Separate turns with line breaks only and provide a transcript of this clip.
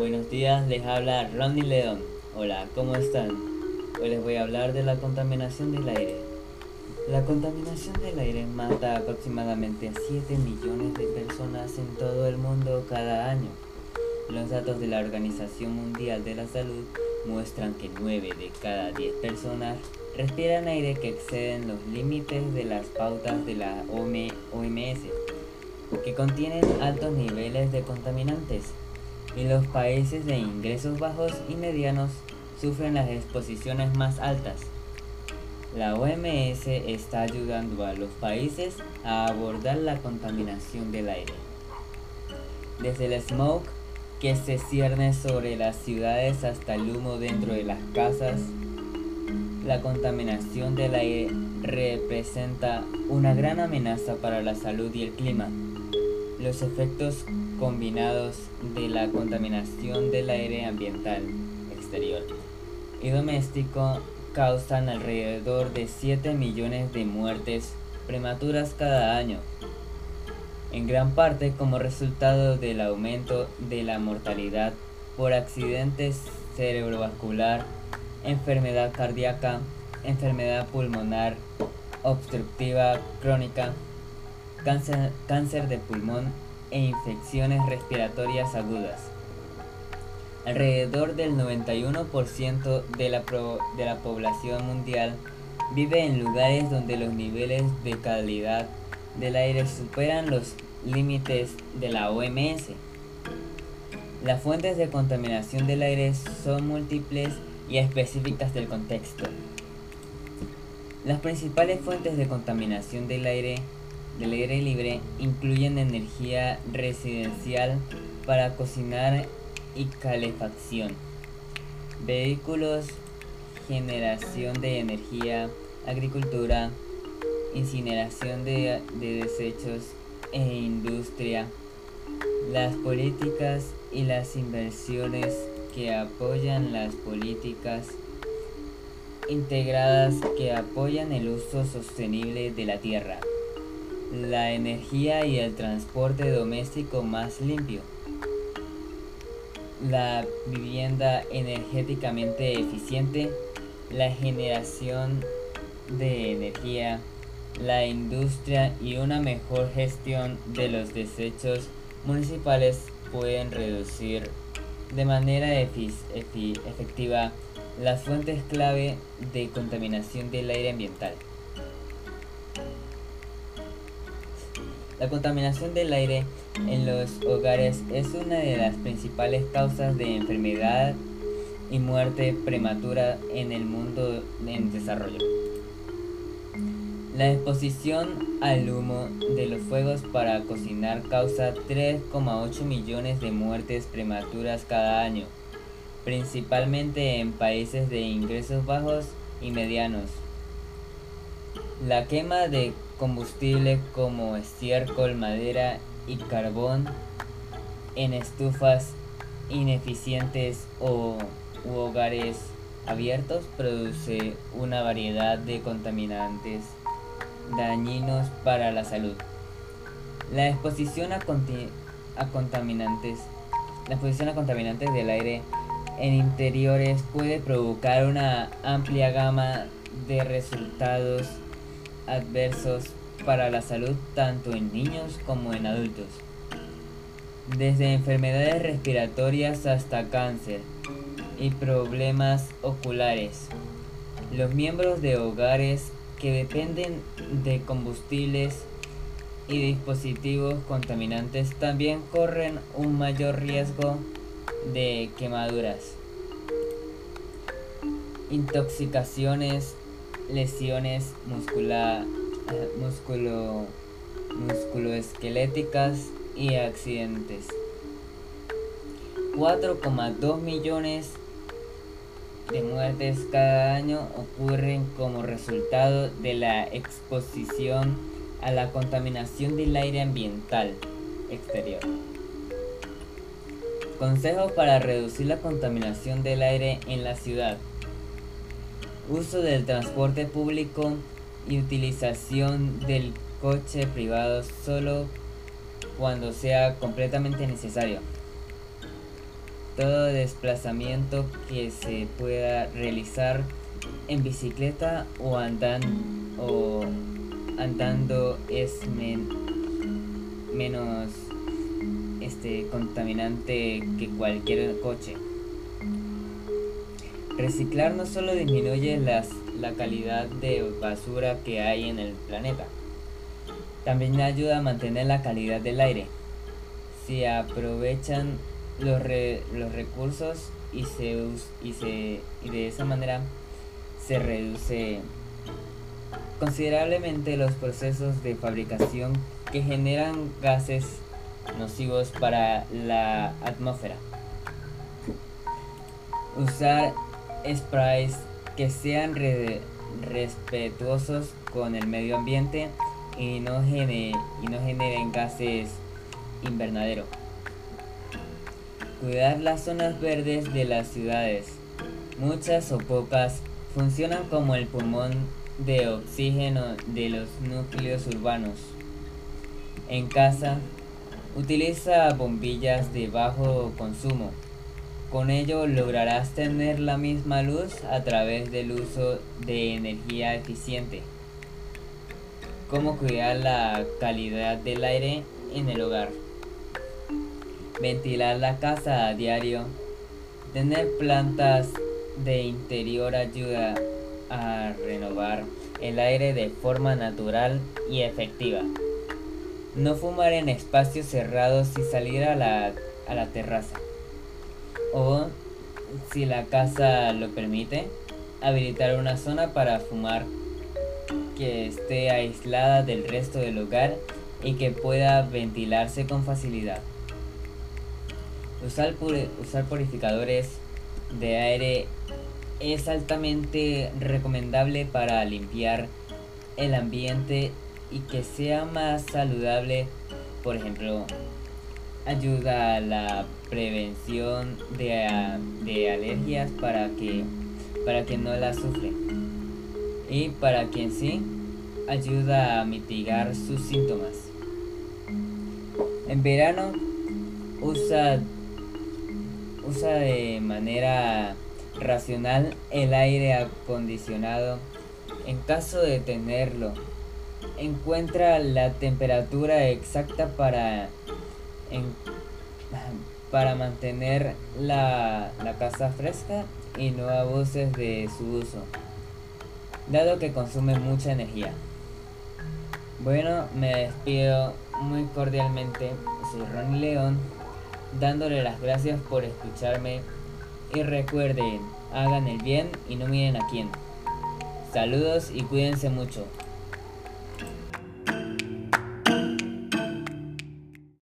Buenos días, les habla Ronnie León. Hola, ¿cómo están? Hoy les voy a hablar de la contaminación del aire. La contaminación del aire mata aproximadamente a 7 millones de personas en todo el mundo cada año. Los datos de la Organización Mundial de la Salud muestran que 9 de cada 10 personas respiran aire que exceden los límites de las pautas de la OMS, que contienen altos niveles de contaminantes y los países de ingresos bajos y medianos sufren las exposiciones más altas. La OMS está ayudando a los países a abordar la contaminación del aire. Desde el smoke que se cierne sobre las ciudades hasta el humo dentro de las casas, la contaminación del aire representa una gran amenaza para la salud y el clima. Los efectos combinados de la contaminación del aire ambiental exterior y doméstico causan alrededor de 7 millones de muertes prematuras cada año, en gran parte como resultado del aumento de la mortalidad por accidentes cerebrovascular, enfermedad cardíaca, enfermedad pulmonar obstructiva crónica, cáncer, cáncer de pulmón e infecciones respiratorias agudas. Alrededor del 91% de la, de la población mundial vive en lugares donde los niveles de calidad del aire superan los límites de la OMS. Las fuentes de contaminación del aire son múltiples y específicas del contexto. Las principales fuentes de contaminación del aire del aire libre incluyen energía residencial para cocinar y calefacción, vehículos, generación de energía, agricultura, incineración de, de desechos e industria, las políticas y las inversiones que apoyan las políticas integradas que apoyan el uso sostenible de la tierra la energía y el transporte doméstico más limpio, la vivienda energéticamente eficiente, la generación de energía, la industria y una mejor gestión de los desechos municipales pueden reducir de manera efectiva las fuentes clave de contaminación del aire ambiental. La contaminación del aire en los hogares es una de las principales causas de enfermedad y muerte prematura en el mundo en desarrollo. La exposición al humo de los fuegos para cocinar causa 3,8 millones de muertes prematuras cada año, principalmente en países de ingresos bajos y medianos. La quema de combustible como estiércol, madera y carbón en estufas ineficientes o hogares abiertos produce una variedad de contaminantes dañinos para la salud. La exposición a, a contaminantes la exposición a contaminantes del aire en interiores puede provocar una amplia gama de resultados adversos para la salud tanto en niños como en adultos, desde enfermedades respiratorias hasta cáncer y problemas oculares. Los miembros de hogares que dependen de combustibles y dispositivos contaminantes también corren un mayor riesgo de quemaduras, intoxicaciones lesiones muscular, músculo, musculoesqueléticas y accidentes. 4,2 millones de muertes cada año ocurren como resultado de la exposición a la contaminación del aire ambiental exterior. Consejos para reducir la contaminación del aire en la ciudad uso del transporte público y utilización del coche privado solo cuando sea completamente necesario. todo desplazamiento que se pueda realizar en bicicleta o, andan, o andando es menos este, contaminante que cualquier coche. Reciclar no solo disminuye las, la calidad de basura que hay en el planeta, también ayuda a mantener la calidad del aire. Si aprovechan los, los recursos y, se, y, se, y de esa manera se reduce considerablemente los procesos de fabricación que generan gases nocivos para la atmósfera. Usar sprays que sean respetuosos con el medio ambiente y no, y no generen gases invernadero. Cuidar las zonas verdes de las ciudades. Muchas o pocas funcionan como el pulmón de oxígeno de los núcleos urbanos. En casa, utiliza bombillas de bajo consumo. Con ello lograrás tener la misma luz a través del uso de energía eficiente. Cómo cuidar la calidad del aire en el hogar. Ventilar la casa a diario. Tener plantas de interior ayuda a renovar el aire de forma natural y efectiva. No fumar en espacios cerrados y salir a la, a la terraza. O, si la casa lo permite, habilitar una zona para fumar que esté aislada del resto del hogar y que pueda ventilarse con facilidad. Usar, usar purificadores de aire es altamente recomendable para limpiar el ambiente y que sea más saludable. Por ejemplo, ayuda a la prevención de, alergias para que, para que no la sufre. Y para quien sí, ayuda a mitigar sus síntomas. En verano usa, usa de manera racional el aire acondicionado. En caso de tenerlo, encuentra la temperatura exacta para, para mantener la, la casa fresca y no abuses de su uso, dado que consume mucha energía. Bueno, me despido muy cordialmente. Soy Ronnie León, dándole las gracias por escucharme y recuerden, hagan el bien y no miren a quién. Saludos y cuídense mucho.